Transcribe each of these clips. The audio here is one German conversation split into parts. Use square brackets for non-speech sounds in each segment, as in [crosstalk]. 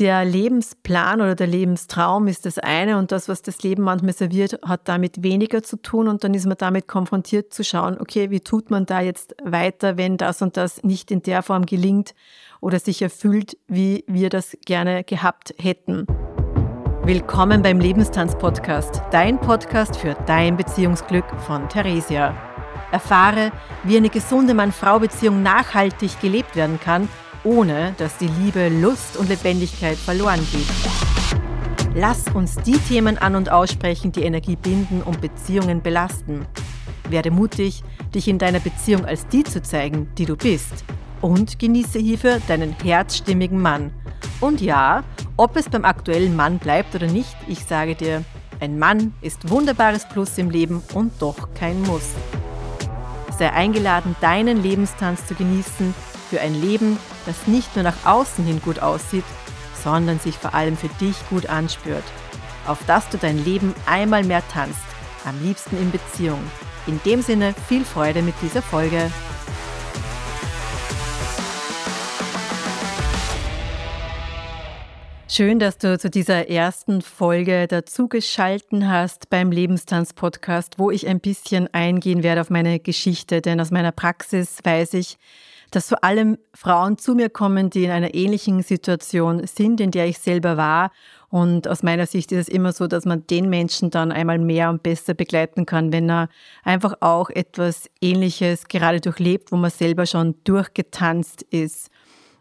der Lebensplan oder der Lebenstraum ist das eine und das, was das Leben manchmal serviert, hat damit weniger zu tun und dann ist man damit konfrontiert zu schauen, okay, wie tut man da jetzt weiter, wenn das und das nicht in der Form gelingt oder sich erfüllt, wie wir das gerne gehabt hätten. Willkommen beim Lebenstanz-Podcast, dein Podcast für dein Beziehungsglück von Theresia. Erfahre, wie eine gesunde Mann-Frau-Beziehung nachhaltig gelebt werden kann – ohne dass die Liebe, Lust und Lebendigkeit verloren geht. Lass uns die Themen an und aussprechen, die Energie binden und Beziehungen belasten. Werde mutig, dich in deiner Beziehung als die zu zeigen, die du bist. Und genieße hierfür deinen herzstimmigen Mann. Und ja, ob es beim aktuellen Mann bleibt oder nicht, ich sage dir, ein Mann ist wunderbares Plus im Leben und doch kein Muss. Sei eingeladen, deinen Lebenstanz zu genießen für ein Leben, das nicht nur nach außen hin gut aussieht, sondern sich vor allem für dich gut anspürt. Auf dass du dein Leben einmal mehr tanzt, am liebsten in Beziehung. In dem Sinne viel Freude mit dieser Folge. Schön, dass du zu dieser ersten Folge dazugeschalten hast beim Lebenstanz-Podcast, wo ich ein bisschen eingehen werde auf meine Geschichte, denn aus meiner Praxis weiß ich, dass vor allem Frauen zu mir kommen, die in einer ähnlichen Situation sind, in der ich selber war. Und aus meiner Sicht ist es immer so, dass man den Menschen dann einmal mehr und besser begleiten kann, wenn er einfach auch etwas Ähnliches gerade durchlebt, wo man selber schon durchgetanzt ist.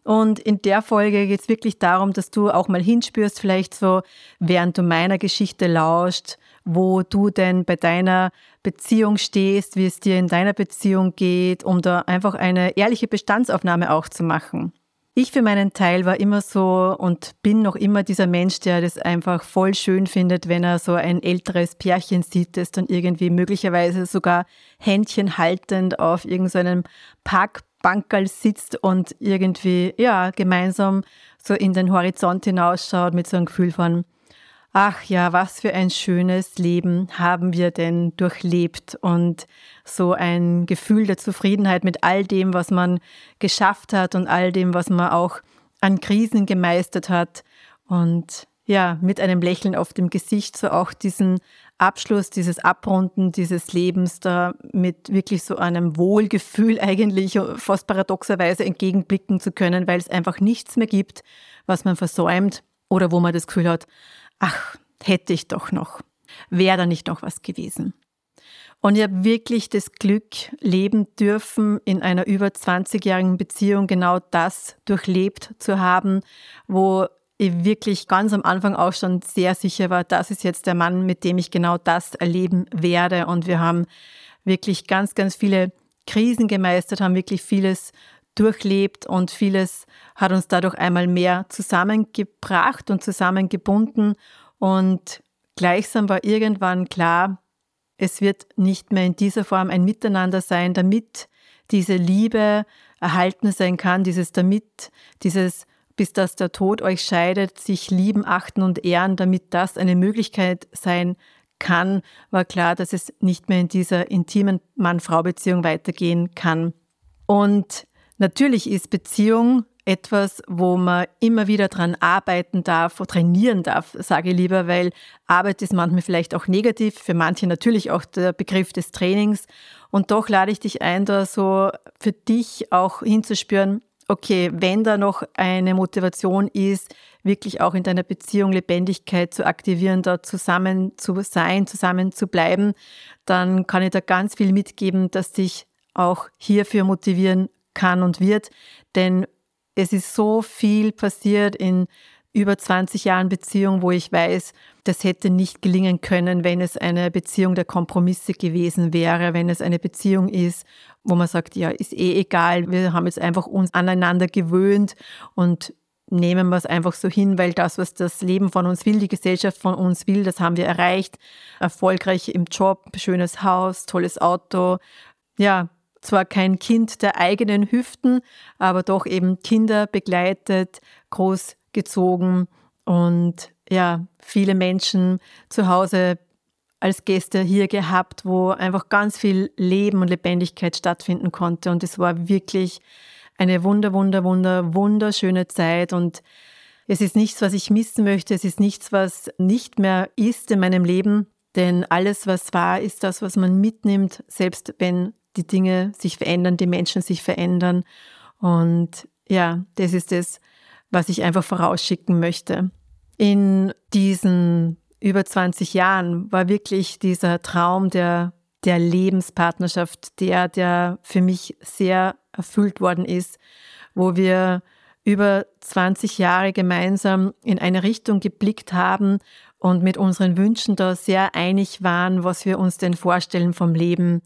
Und in der Folge geht es wirklich darum, dass du auch mal hinspürst, vielleicht so, während du meiner Geschichte lauscht, wo du denn bei deiner Beziehung stehst, wie es dir in deiner Beziehung geht, um da einfach eine ehrliche Bestandsaufnahme auch zu machen. Ich für meinen Teil war immer so und bin noch immer dieser Mensch, der das einfach voll schön findet, wenn er so ein älteres Pärchen sieht, das dann irgendwie möglicherweise sogar Händchen haltend auf irgendeinem Parkbankerl sitzt und irgendwie, ja, gemeinsam so in den Horizont hinausschaut mit so einem Gefühl von, Ach ja, was für ein schönes Leben haben wir denn durchlebt und so ein Gefühl der Zufriedenheit mit all dem, was man geschafft hat und all dem, was man auch an Krisen gemeistert hat. Und ja, mit einem Lächeln auf dem Gesicht so auch diesen Abschluss, dieses Abrunden dieses Lebens da mit wirklich so einem Wohlgefühl eigentlich fast paradoxerweise entgegenblicken zu können, weil es einfach nichts mehr gibt, was man versäumt oder wo man das Gefühl hat, ach, hätte ich doch noch, wäre da nicht noch was gewesen. Und ich habe wirklich das Glück leben dürfen, in einer über 20-jährigen Beziehung genau das durchlebt zu haben, wo ich wirklich ganz am Anfang auch schon sehr sicher war, das ist jetzt der Mann, mit dem ich genau das erleben werde. Und wir haben wirklich ganz, ganz viele Krisen gemeistert, haben wirklich vieles durchlebt und vieles hat uns dadurch einmal mehr zusammengebracht und zusammengebunden. Und gleichsam war irgendwann klar, es wird nicht mehr in dieser Form ein Miteinander sein, damit diese Liebe erhalten sein kann, dieses damit, dieses bis dass der Tod euch scheidet, sich lieben, achten und ehren, damit das eine Möglichkeit sein kann, war klar, dass es nicht mehr in dieser intimen Mann-Frau-Beziehung weitergehen kann. Und Natürlich ist Beziehung etwas, wo man immer wieder dran arbeiten darf, trainieren darf, sage ich lieber, weil Arbeit ist manchmal vielleicht auch negativ, für manche natürlich auch der Begriff des Trainings. Und doch lade ich dich ein, da so für dich auch hinzuspüren, okay, wenn da noch eine Motivation ist, wirklich auch in deiner Beziehung Lebendigkeit zu aktivieren, da zusammen zu sein, zusammen zu bleiben, dann kann ich da ganz viel mitgeben, dass dich auch hierfür motivieren kann und wird. Denn es ist so viel passiert in über 20 Jahren Beziehung, wo ich weiß, das hätte nicht gelingen können, wenn es eine Beziehung der Kompromisse gewesen wäre, wenn es eine Beziehung ist, wo man sagt, ja, ist eh egal, wir haben jetzt einfach uns aneinander gewöhnt und nehmen wir es einfach so hin, weil das, was das Leben von uns will, die Gesellschaft von uns will, das haben wir erreicht. Erfolgreich im Job, schönes Haus, tolles Auto. Ja, zwar kein Kind der eigenen Hüften, aber doch eben Kinder begleitet, großgezogen und ja, viele Menschen zu Hause als Gäste hier gehabt, wo einfach ganz viel Leben und Lebendigkeit stattfinden konnte. Und es war wirklich eine wunder, wunder, wunder, wunderschöne Zeit. Und Es ist nichts, was ich missen möchte. Es ist nichts, was nicht mehr ist in meinem Leben. Denn alles, was war, ist das, was man mitnimmt, selbst wenn die Dinge sich verändern, die Menschen sich verändern. Und ja, das ist es, was ich einfach vorausschicken möchte. In diesen über 20 Jahren war wirklich dieser Traum der, der Lebenspartnerschaft der, der für mich sehr erfüllt worden ist, wo wir über 20 Jahre gemeinsam in eine Richtung geblickt haben und mit unseren Wünschen da sehr einig waren, was wir uns denn vorstellen vom Leben.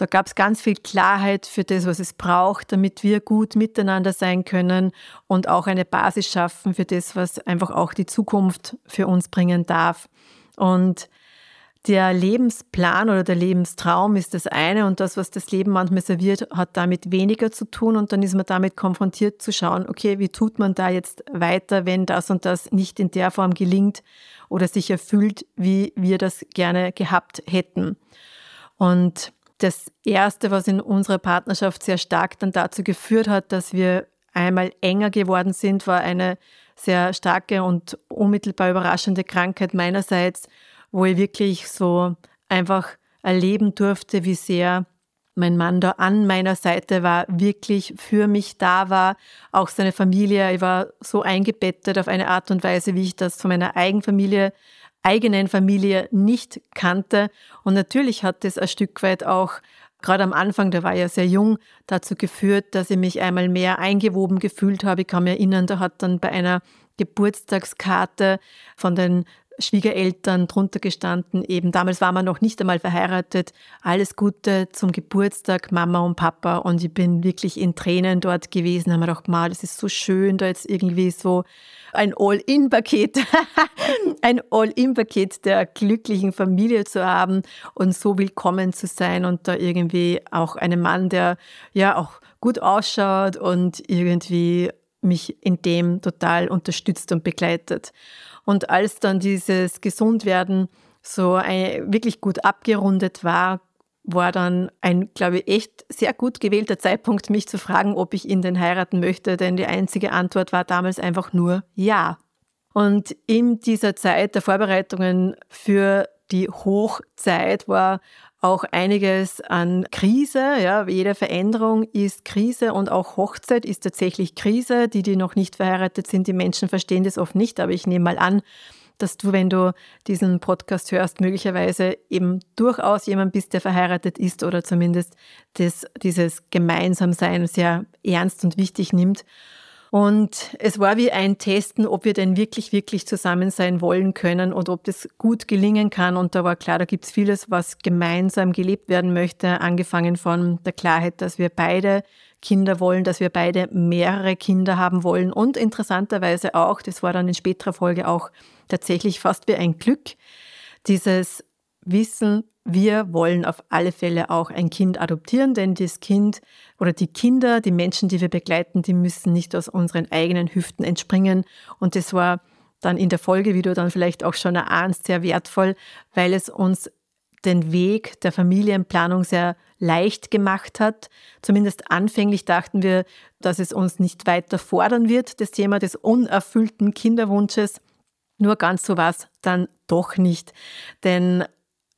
Da gab es ganz viel Klarheit für das, was es braucht, damit wir gut miteinander sein können und auch eine Basis schaffen für das, was einfach auch die Zukunft für uns bringen darf. Und der Lebensplan oder der Lebenstraum ist das eine und das, was das Leben manchmal serviert, hat damit weniger zu tun und dann ist man damit konfrontiert zu schauen, okay, wie tut man da jetzt weiter, wenn das und das nicht in der Form gelingt oder sich erfüllt, wie wir das gerne gehabt hätten. Und das Erste, was in unserer Partnerschaft sehr stark dann dazu geführt hat, dass wir einmal enger geworden sind, war eine sehr starke und unmittelbar überraschende Krankheit meinerseits wo ich wirklich so einfach erleben durfte, wie sehr mein Mann da an meiner Seite war, wirklich für mich da war, auch seine Familie. Ich war so eingebettet auf eine Art und Weise, wie ich das von meiner eigenen Familie, eigenen Familie nicht kannte. Und natürlich hat das ein Stück weit auch, gerade am Anfang, der war ja sehr jung, dazu geführt, dass ich mich einmal mehr eingewoben gefühlt habe. Ich kann mich erinnern, da hat dann bei einer Geburtstagskarte von den Schwiegereltern drunter gestanden, eben damals war man noch nicht einmal verheiratet. Alles Gute zum Geburtstag, Mama und Papa. Und ich bin wirklich in Tränen dort gewesen. Haben wir gedacht, mal, das ist so schön, da jetzt irgendwie so ein All-In-Paket, [laughs] ein All-In-Paket der glücklichen Familie zu haben und so willkommen zu sein und da irgendwie auch einen Mann, der ja auch gut ausschaut und irgendwie mich in dem total unterstützt und begleitet. Und als dann dieses Gesundwerden so ein, wirklich gut abgerundet war, war dann ein, glaube ich, echt sehr gut gewählter Zeitpunkt, mich zu fragen, ob ich ihn denn heiraten möchte, denn die einzige Antwort war damals einfach nur Ja. Und in dieser Zeit der Vorbereitungen für die Hochzeit war auch einiges an Krise. Ja, jede Veränderung ist Krise und auch Hochzeit ist tatsächlich Krise. Die, die noch nicht verheiratet sind, die Menschen verstehen das oft nicht, aber ich nehme mal an, dass du, wenn du diesen Podcast hörst, möglicherweise eben durchaus jemand bist, der verheiratet ist oder zumindest das, dieses Gemeinsamsein sehr ernst und wichtig nimmt. Und es war wie ein Testen, ob wir denn wirklich, wirklich zusammen sein wollen können und ob das gut gelingen kann. Und da war klar, da gibt es vieles, was gemeinsam gelebt werden möchte, angefangen von der Klarheit, dass wir beide Kinder wollen, dass wir beide mehrere Kinder haben wollen und interessanterweise auch, das war dann in späterer Folge auch tatsächlich fast wie ein Glück, dieses Wissen, wir wollen auf alle Fälle auch ein Kind adoptieren, denn das Kind oder die Kinder, die Menschen, die wir begleiten, die müssen nicht aus unseren eigenen Hüften entspringen. Und das war dann in der Folge, wie du dann vielleicht auch schon erahnst, sehr wertvoll, weil es uns den Weg der Familienplanung sehr leicht gemacht hat. Zumindest anfänglich dachten wir, dass es uns nicht weiter fordern wird, das Thema des unerfüllten Kinderwunsches. Nur ganz so war es dann doch nicht. Denn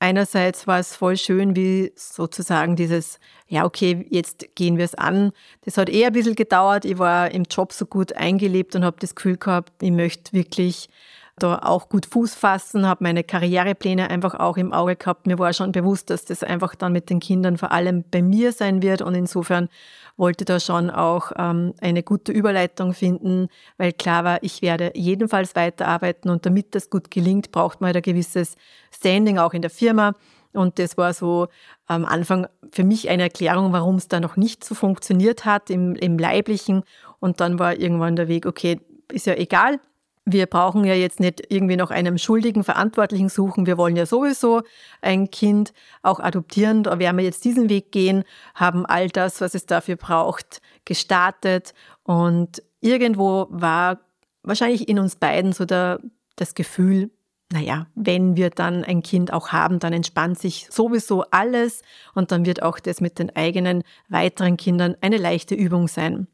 Einerseits war es voll schön, wie sozusagen dieses, ja, okay, jetzt gehen wir es an. Das hat eher ein bisschen gedauert. Ich war im Job so gut eingelebt und habe das Gefühl gehabt, ich möchte wirklich da auch gut Fuß fassen, habe meine Karrierepläne einfach auch im Auge gehabt. Mir war schon bewusst, dass das einfach dann mit den Kindern vor allem bei mir sein wird und insofern wollte da schon auch ähm, eine gute Überleitung finden, weil klar war, ich werde jedenfalls weiterarbeiten und damit das gut gelingt, braucht man halt ein gewisses Standing auch in der Firma. Und das war so am Anfang für mich eine Erklärung, warum es da noch nicht so funktioniert hat im, im Leiblichen. Und dann war irgendwann der Weg, okay, ist ja egal, wir brauchen ja jetzt nicht irgendwie noch einen schuldigen Verantwortlichen suchen. Wir wollen ja sowieso ein Kind auch adoptieren. Da werden wir jetzt diesen Weg gehen, haben all das, was es dafür braucht, gestartet. Und irgendwo war wahrscheinlich in uns beiden so der, das Gefühl, naja, wenn wir dann ein Kind auch haben, dann entspannt sich sowieso alles und dann wird auch das mit den eigenen weiteren Kindern eine leichte Übung sein.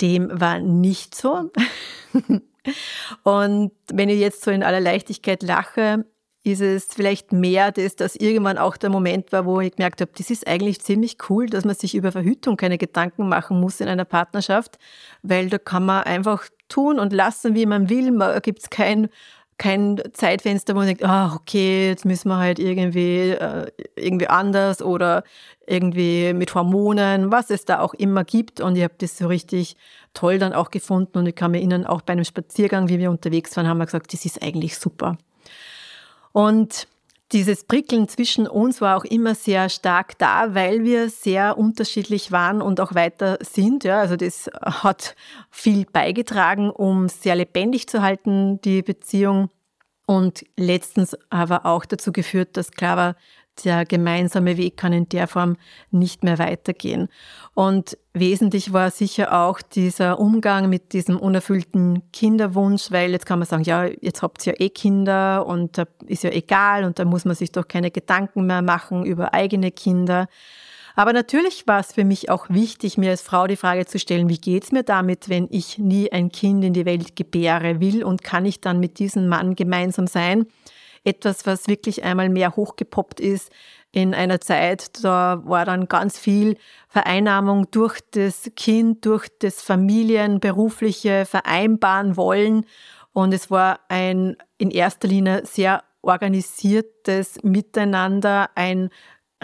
Dem war nicht so. [laughs] Und wenn ich jetzt so in aller Leichtigkeit lache, ist es vielleicht mehr das, dass irgendwann auch der Moment war, wo ich gemerkt habe, das ist eigentlich ziemlich cool, dass man sich über Verhütung keine Gedanken machen muss in einer Partnerschaft, weil da kann man einfach tun und lassen, wie man will. Da gibt es kein, kein Zeitfenster, wo man denkt, ah, okay, jetzt müssen wir halt irgendwie, äh, irgendwie anders oder irgendwie mit Hormonen, was es da auch immer gibt. Und ich habe das so richtig toll dann auch gefunden und ich kann mir erinnern, auch bei einem Spaziergang, wie wir unterwegs waren, haben wir gesagt, das ist eigentlich super. Und dieses Prickeln zwischen uns war auch immer sehr stark da, weil wir sehr unterschiedlich waren und auch weiter sind. Ja, also das hat viel beigetragen, um sehr lebendig zu halten, die Beziehung. Und letztens aber auch dazu geführt, dass klar war, der gemeinsame Weg kann in der Form nicht mehr weitergehen. Und wesentlich war sicher auch dieser Umgang mit diesem unerfüllten Kinderwunsch, weil jetzt kann man sagen, ja, jetzt habt ihr ja eh Kinder und da ist ja egal und da muss man sich doch keine Gedanken mehr machen über eigene Kinder. Aber natürlich war es für mich auch wichtig, mir als Frau die Frage zu stellen, wie geht es mir damit, wenn ich nie ein Kind in die Welt gebäre will und kann ich dann mit diesem Mann gemeinsam sein? Etwas, was wirklich einmal mehr hochgepoppt ist in einer Zeit, da war dann ganz viel Vereinnahmung durch das Kind, durch das Familienberufliche vereinbaren wollen. Und es war ein in erster Linie sehr organisiertes Miteinander, ein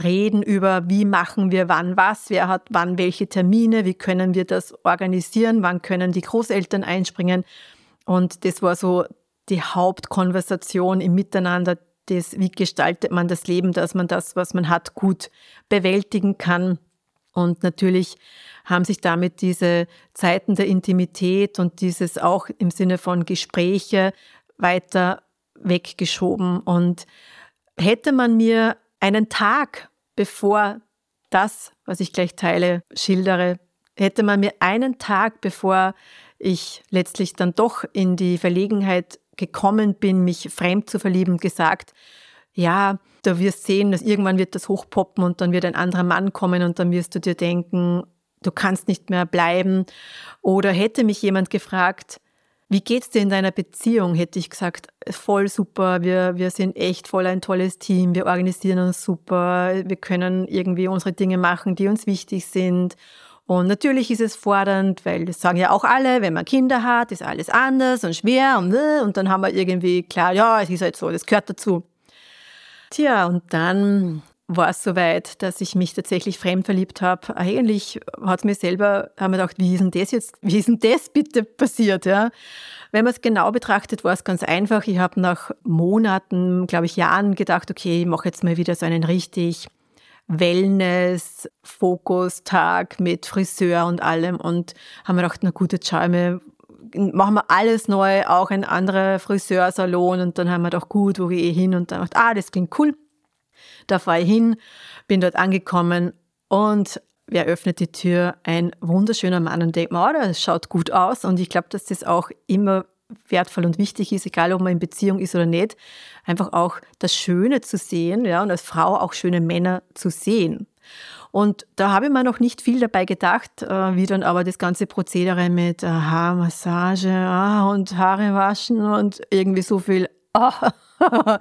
Reden über, wie machen wir wann was, wer hat wann welche Termine, wie können wir das organisieren, wann können die Großeltern einspringen. Und das war so die Hauptkonversation im Miteinander, das, wie gestaltet man das Leben, dass man das, was man hat, gut bewältigen kann. Und natürlich haben sich damit diese Zeiten der Intimität und dieses auch im Sinne von Gespräche weiter weggeschoben. Und hätte man mir einen Tag bevor das, was ich gleich teile, schildere, hätte man mir einen Tag bevor ich letztlich dann doch in die Verlegenheit gekommen bin, mich fremd zu verlieben, gesagt, ja, da wirst sehen, dass irgendwann wird das hochpoppen und dann wird ein anderer Mann kommen und dann wirst du dir denken, du kannst nicht mehr bleiben. Oder hätte mich jemand gefragt, wie geht's dir in deiner Beziehung? Hätte ich gesagt, voll super, wir, wir sind echt voll ein tolles Team, wir organisieren uns super, wir können irgendwie unsere Dinge machen, die uns wichtig sind. Und natürlich ist es fordernd, weil das sagen ja auch alle, wenn man Kinder hat, ist alles anders und schwer und, und dann haben wir irgendwie klar, ja, es ist halt so, das gehört dazu. Tja, und dann war es soweit, dass ich mich tatsächlich fremd verliebt habe. Eigentlich hat es mir selber, haben wir gedacht, wie ist denn das jetzt, wie ist denn das bitte passiert, ja? Wenn man es genau betrachtet, war es ganz einfach. Ich habe nach Monaten, glaube ich, Jahren gedacht, okay, ich mache jetzt mal wieder so einen richtig Wellness-Fokus-Tag mit Friseur und allem und haben wir gedacht, na gut, jetzt schauen wir, machen wir alles neu, auch ein anderer Friseursalon und dann haben wir gedacht, gut, wo gehe ich hin und dann gedacht, ah, das klingt cool. Da fahre ich hin, bin dort angekommen und wer öffnet die Tür? Ein wunderschöner Mann und denkt mir, oh, das schaut gut aus und ich glaube, dass das auch immer wertvoll und wichtig ist, egal ob man in Beziehung ist oder nicht, einfach auch das Schöne zu sehen, ja, und als Frau auch schöne Männer zu sehen. Und da habe ich mir noch nicht viel dabei gedacht, äh, wie dann aber das ganze Prozedere mit Haarmassage ah, und Haare waschen und irgendwie so viel. Ah. [laughs]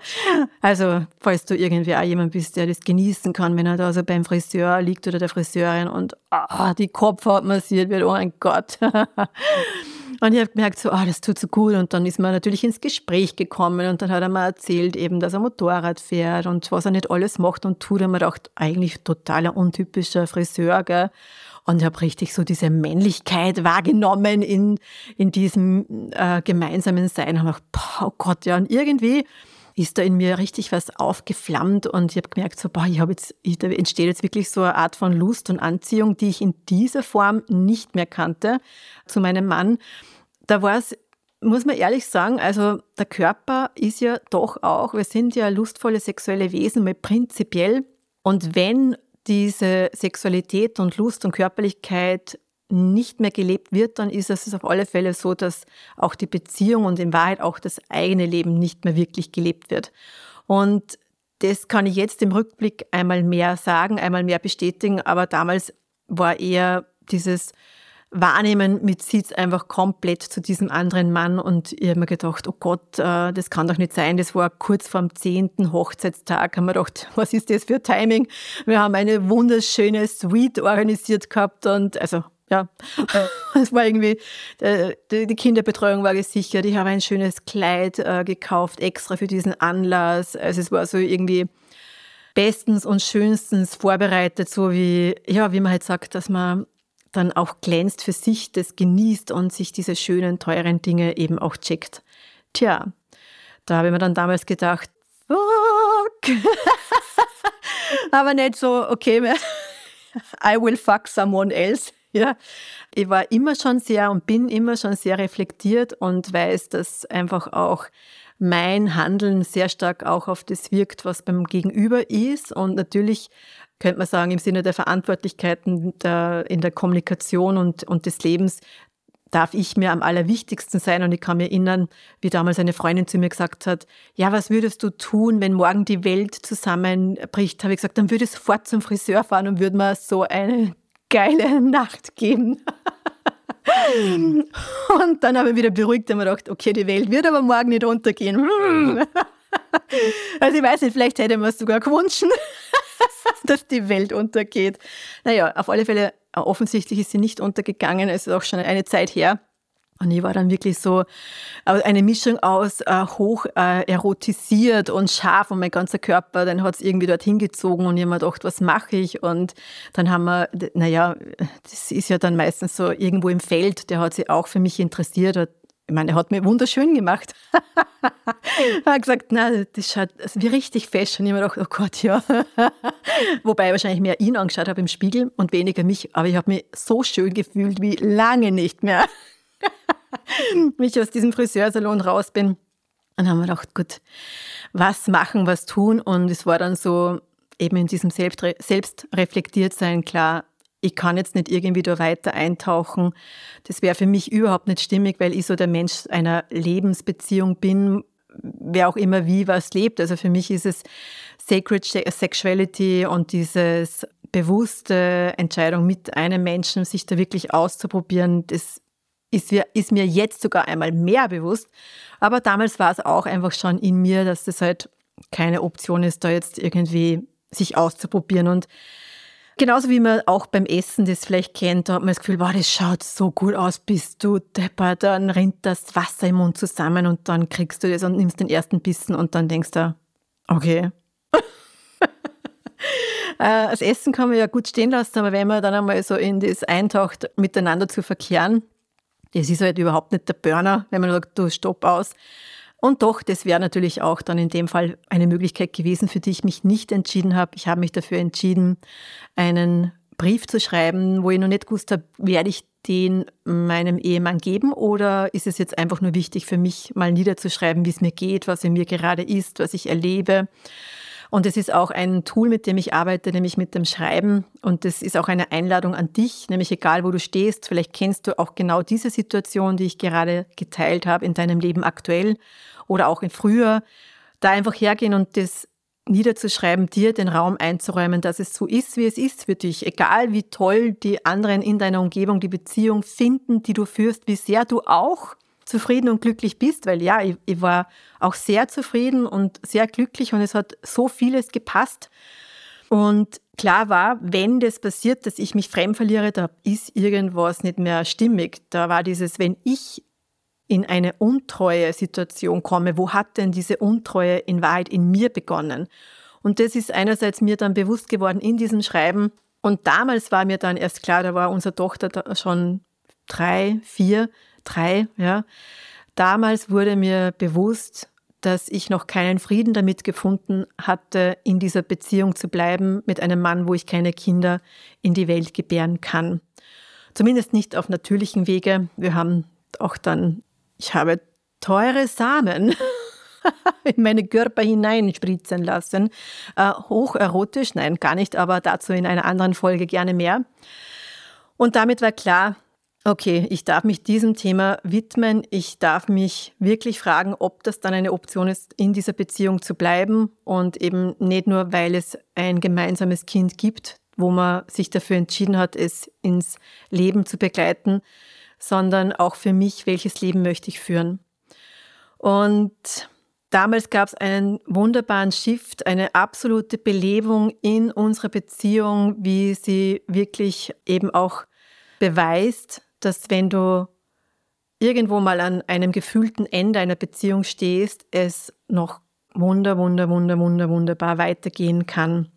also, falls du irgendwie auch jemand bist, der das genießen kann, wenn er da so beim Friseur liegt oder der Friseurin und ah, die Kopfhaut massiert wird, oh mein Gott. [laughs] Und ich habe gemerkt, so, ah, das tut so gut. Und dann ist man natürlich ins Gespräch gekommen und dann hat er mir erzählt, eben, dass er Motorrad fährt und was er nicht alles macht und tut. Und man gedacht, eigentlich totaler untypischer Friseur, gell? Und ich habe richtig so diese Männlichkeit wahrgenommen in, in diesem äh, gemeinsamen Sein. Und habe gedacht, oh Gott, ja. Und irgendwie ist da in mir richtig was aufgeflammt und ich habe gemerkt, so, boah, ich habe jetzt, ich, da entsteht jetzt wirklich so eine Art von Lust und Anziehung, die ich in dieser Form nicht mehr kannte zu meinem Mann. Da war es, muss man ehrlich sagen, also der Körper ist ja doch auch, wir sind ja lustvolle sexuelle Wesen, mal prinzipiell. Und wenn diese Sexualität und Lust und Körperlichkeit nicht mehr gelebt wird, dann ist es auf alle Fälle so, dass auch die Beziehung und in Wahrheit auch das eigene Leben nicht mehr wirklich gelebt wird. Und das kann ich jetzt im Rückblick einmal mehr sagen, einmal mehr bestätigen, aber damals war eher dieses wahrnehmen mit Sitz einfach komplett zu diesem anderen Mann und ich habe mir gedacht, oh Gott, äh, das kann doch nicht sein. Das war kurz vorm zehnten Hochzeitstag, haben wir gedacht, [laughs] was ist das für Timing? Wir haben eine wunderschöne Suite organisiert gehabt und also ja, es war irgendwie, äh, die Kinderbetreuung war gesichert, ich habe ein schönes Kleid äh, gekauft, extra für diesen Anlass. Also es war so irgendwie bestens und schönstens vorbereitet, so wie, ja, wie man halt sagt, dass man dann auch glänzt für sich, das genießt und sich diese schönen, teuren Dinge eben auch checkt. Tja, da habe ich mir dann damals gedacht, fuck. [laughs] Aber nicht so, okay, [laughs] I will fuck someone else. [laughs] Ja, ich war immer schon sehr und bin immer schon sehr reflektiert und weiß, dass einfach auch mein Handeln sehr stark auch auf das wirkt, was beim Gegenüber ist. Und natürlich könnte man sagen, im Sinne der Verantwortlichkeiten der, in der Kommunikation und, und des Lebens darf ich mir am allerwichtigsten sein. Und ich kann mir erinnern, wie damals eine Freundin zu mir gesagt hat, ja, was würdest du tun, wenn morgen die Welt zusammenbricht? Habe ich gesagt, dann würde ich sofort zum Friseur fahren und würde mir so eine geile Nacht geben. und dann habe ich wieder beruhigt und mir gedacht, okay, die Welt wird aber morgen nicht untergehen. also ich weiß nicht, vielleicht hätte man es sogar gewünscht. dass die Welt untergeht. Naja, auf alle Fälle, äh, offensichtlich ist sie nicht untergegangen. Es ist auch schon eine Zeit her. Und ich war dann wirklich so eine Mischung aus äh, hoch äh, erotisiert und scharf und mein ganzer Körper, dann hat es irgendwie dorthin gezogen und ich habe mir gedacht, was mache ich? Und dann haben wir, naja, das ist ja dann meistens so irgendwo im Feld, der hat sich auch für mich interessiert, ich meine, er hat mir wunderschön gemacht. [laughs] er hat gesagt, na, das schaut wie richtig fesch. Und ich habe mir gedacht, oh Gott, ja. [laughs] Wobei ich wahrscheinlich mehr ihn angeschaut habe im Spiegel und weniger mich. Aber ich habe mich so schön gefühlt wie lange nicht mehr. [laughs] Wie ich aus diesem Friseursalon raus bin. Und dann haben wir gedacht, gut, was machen, was tun. Und es war dann so, eben in diesem Selbstreflektiertsein klar, ich kann jetzt nicht irgendwie da weiter eintauchen. Das wäre für mich überhaupt nicht stimmig, weil ich so der Mensch einer Lebensbeziehung bin, wer auch immer wie was lebt. Also für mich ist es Sacred Sexuality und dieses bewusste Entscheidung mit einem Menschen, sich da wirklich auszuprobieren, das ist mir, ist mir jetzt sogar einmal mehr bewusst. Aber damals war es auch einfach schon in mir, dass das halt keine Option ist, da jetzt irgendwie sich auszuprobieren. Und Genauso wie man auch beim Essen das vielleicht kennt, da hat man das Gefühl, wow, das schaut so gut aus, bist du depper, dann rinnt das Wasser im Mund zusammen und dann kriegst du das und nimmst den ersten Bissen und dann denkst du, okay. [laughs] Äh, das Essen kann man ja gut stehen lassen, aber wenn man dann einmal so in das eintaucht, miteinander zu verkehren, das ist halt überhaupt nicht der Burner, wenn man sagt, du stopp aus. Und doch, das wäre natürlich auch dann in dem Fall eine Möglichkeit gewesen, für die ich mich nicht entschieden habe. Ich habe mich dafür entschieden, einen Brief zu schreiben, wo ich noch nicht gewusst habe, werde ich den meinem Ehemann geben oder ist es jetzt einfach nur wichtig für mich, mal niederzuschreiben, wie es mir geht, was in mir gerade ist, was ich erlebe. Und es ist auch ein Tool, mit dem ich arbeite, nämlich mit dem Schreiben. Und das ist auch eine Einladung an dich, nämlich egal, wo du stehst. Vielleicht kennst du auch genau diese Situation, die ich gerade geteilt habe in deinem Leben aktuell oder auch in früher. Da einfach hergehen und das niederzuschreiben, dir den Raum einzuräumen, dass es so ist, wie es ist für dich. Egal wie toll die anderen in deiner Umgebung die Beziehung finden, die du führst, wie sehr du auch zufrieden und glücklich bist, weil ja, ich, ich war auch sehr zufrieden und sehr glücklich und es hat so vieles gepasst. Und klar war, wenn das passiert, dass ich mich fremd verliere, da ist irgendwas nicht mehr stimmig. Da war dieses, wenn ich in eine untreue Situation komme, wo hat denn diese Untreue in Wahrheit in mir begonnen? Und das ist einerseits mir dann bewusst geworden in diesem Schreiben. Und damals war mir dann erst klar, da war unsere Tochter schon drei, vier, drei, ja. Damals wurde mir bewusst, dass ich noch keinen Frieden damit gefunden hatte, in dieser Beziehung zu bleiben mit einem Mann, wo ich keine Kinder in die Welt gebären kann. Zumindest nicht auf natürlichen Wege. Wir haben auch dann, ich habe teure Samen [laughs] in meine Körper hineinspritzen lassen. Äh, hocherotisch, nein, gar nicht, aber dazu in einer anderen Folge gerne mehr. Und damit war klar, Okay, ich darf mich diesem Thema widmen. Ich darf mich wirklich fragen, ob das dann eine Option ist, in dieser Beziehung zu bleiben und eben nicht nur, weil es ein gemeinsames Kind gibt, wo man sich dafür entschieden hat, es ins Leben zu begleiten, sondern auch für mich, welches Leben möchte ich führen. Und damals gab es einen wunderbaren Shift, eine absolute Belebung in unserer Beziehung, wie sie wirklich eben auch beweist, dass wenn du irgendwo mal an einem gefühlten Ende einer Beziehung stehst, es noch wunder, wunder, wunder, wunder, wunderbar weitergehen kann.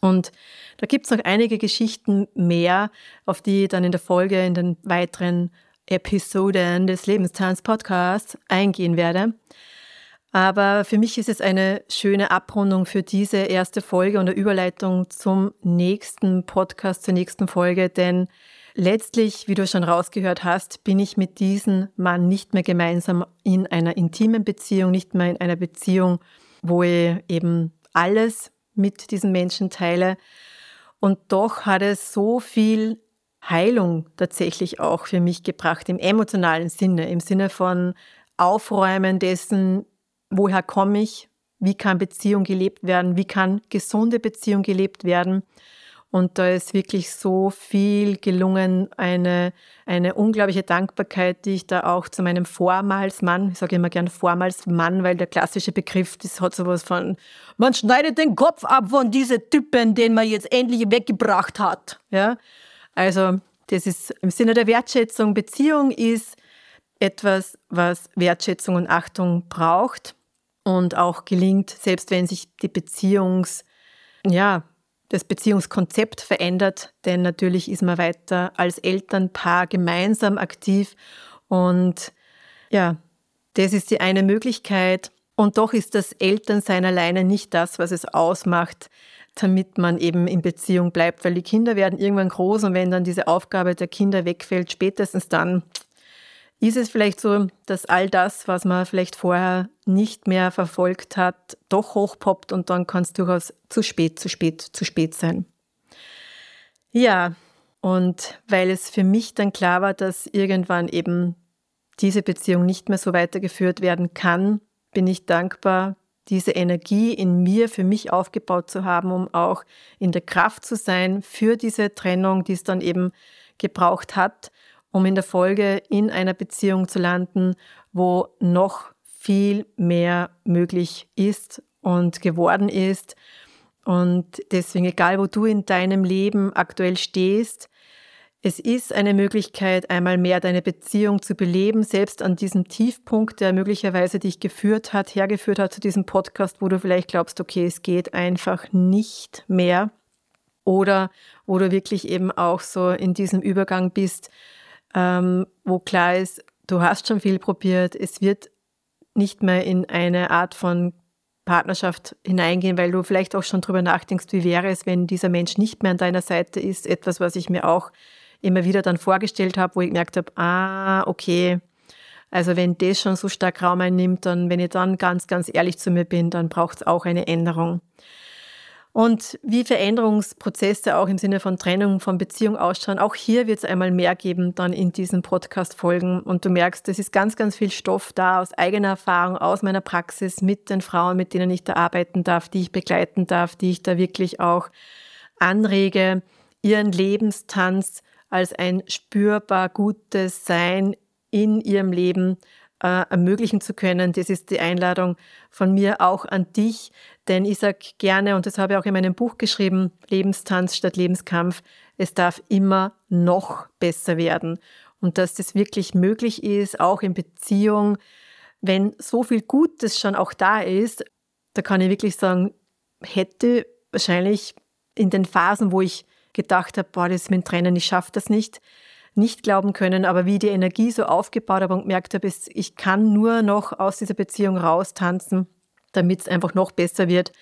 Und da gibt es noch einige Geschichten mehr, auf die ich dann in der Folge, in den weiteren Episoden des Lebenstanz Podcasts eingehen werde. Aber für mich ist es eine schöne Abrundung für diese erste Folge und eine Überleitung zum nächsten Podcast, zur nächsten Folge, denn letztlich, wie du schon rausgehört hast, bin ich mit diesem Mann nicht mehr gemeinsam in einer intimen Beziehung, nicht mehr in einer Beziehung, wo ich eben alles mit diesem Menschen teile. Und doch hat es so viel Heilung tatsächlich auch für mich gebracht, im emotionalen Sinne, im Sinne von Aufräumen dessen, woher komme ich, wie kann Beziehung gelebt werden, wie kann gesunde Beziehung gelebt werden. Und da ist wirklich so viel gelungen, eine, eine unglaubliche Dankbarkeit, die ich da auch zu meinem Vormalsmann, ich sage immer gern Vormalsmann, weil der klassische Begriff, das hat sowas von, man schneidet den Kopf ab von diesen Typen, den man jetzt endlich weggebracht hat. Ja? Also das ist im Sinne der Wertschätzung. Beziehung ist etwas, was Wertschätzung und Achtung braucht und auch gelingt, selbst wenn sich die Beziehungs, ja, das Beziehungskonzept verändert, denn natürlich ist man weiter als Elternpaar gemeinsam aktiv und ja, das ist die eine Möglichkeit. Und doch ist das Elternsein alleine nicht das, was es ausmacht, damit man eben in Beziehung bleibt, weil die Kinder werden irgendwann groß und wenn dann diese Aufgabe der Kinder wegfällt, spätestens dann ist es vielleicht so, dass all das, was man vielleicht vorher nicht mehr verfolgt hat, doch hochpoppt und dann kann es durchaus zu spät, zu spät, zu spät sein. Ja, und weil es für mich dann klar war, dass irgendwann eben diese Beziehung nicht mehr so weitergeführt werden kann, bin ich dankbar, diese Energie in mir für mich aufgebaut zu haben, um auch in der Kraft zu sein für diese Trennung, die es dann eben gebraucht hat um in der Folge in einer Beziehung zu landen, wo noch viel mehr möglich ist und geworden ist. Und deswegen, egal wo du in deinem Leben aktuell stehst, es ist eine Möglichkeit, einmal mehr deine Beziehung zu beleben, selbst an diesem Tiefpunkt, der möglicherweise dich geführt hat, hergeführt hat zu diesem Podcast, wo du vielleicht glaubst, okay, es geht einfach nicht mehr. Oder wo du wirklich eben auch so in diesem Übergang bist, ähm, wo klar ist, du hast schon viel probiert, es wird nicht mehr in eine Art von Partnerschaft hineingehen, weil du vielleicht auch schon drüber nachdenkst, wie wäre es, wenn dieser Mensch nicht mehr an deiner Seite ist. Etwas, was ich mir auch immer wieder dann vorgestellt habe, wo ich gemerkt habe, ah, okay, also wenn das schon so stark Raum einnimmt, dann, wenn ich dann ganz, ganz ehrlich zu mir bin, dann braucht es auch eine Änderung. Und wie Veränderungsprozesse auch im Sinne von Trennung von Beziehung ausschauen, auch hier wird es einmal mehr geben dann in diesen Podcast-Folgen. Und du merkst, es ist ganz, ganz viel Stoff da aus eigener Erfahrung, aus meiner Praxis mit den Frauen, mit denen ich da arbeiten darf, die ich begleiten darf, die ich da wirklich auch anrege, ihren Lebenstanz als ein spürbar gutes Sein in ihrem Leben äh, ermöglichen zu können. Das ist die Einladung von mir auch an dich, denn ich sage gerne, und das habe ich auch in meinem Buch geschrieben, Lebenstanz statt Lebenskampf, es darf immer noch besser werden. Und dass das wirklich möglich ist, auch in Beziehung, wenn so viel Gutes schon auch da ist, da kann ich wirklich sagen, hätte wahrscheinlich in den Phasen, wo ich gedacht habe, boah, das mit dem Trennen, ich schaffe das nicht, nicht glauben können, aber wie die Energie so aufgebaut habe und gemerkt habe, ich kann nur noch aus dieser Beziehung raustanzen, damit es einfach noch besser wird,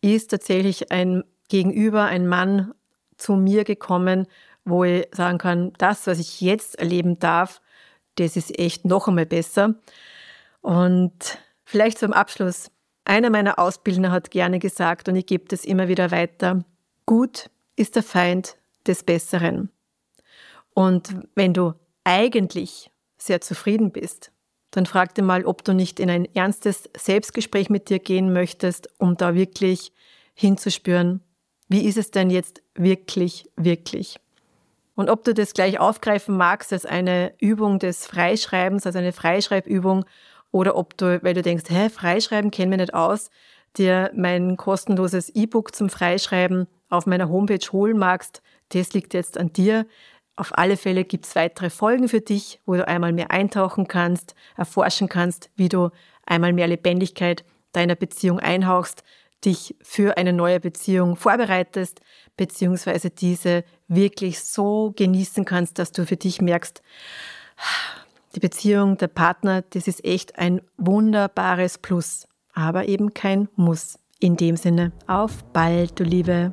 ist tatsächlich ein Gegenüber, ein Mann zu mir gekommen, wo ich sagen kann, das, was ich jetzt erleben darf, das ist echt noch einmal besser. Und vielleicht zum Abschluss. Einer meiner Ausbildner hat gerne gesagt, und ich gebe das immer wieder weiter, gut ist der Feind des Besseren. Und wenn du eigentlich sehr zufrieden bist, dann frag dir mal, ob du nicht in ein ernstes Selbstgespräch mit dir gehen möchtest, um da wirklich hinzuspüren, Wie ist es denn jetzt wirklich, wirklich? Und ob du das gleich aufgreifen magst als eine Übung des Freischreibens, als eine Freischreibübung, oder ob du, weil du denkst, hä, Freischreiben kennen wir nicht aus, dir mein kostenloses E-Book zum Freischreiben auf meiner Homepage holen magst, das liegt jetzt an dir. Auf alle Fälle gibt es weitere Folgen für dich, wo du einmal mehr eintauchen kannst, erforschen kannst, wie du einmal mehr Lebendigkeit deiner Beziehung einhauchst, dich für eine neue Beziehung vorbereitest, beziehungsweise diese wirklich so genießen kannst, dass du für dich merkst, die Beziehung, der Partner, das ist echt ein wunderbares Plus, aber eben kein Muss. In dem Sinne, auf bald, du Liebe.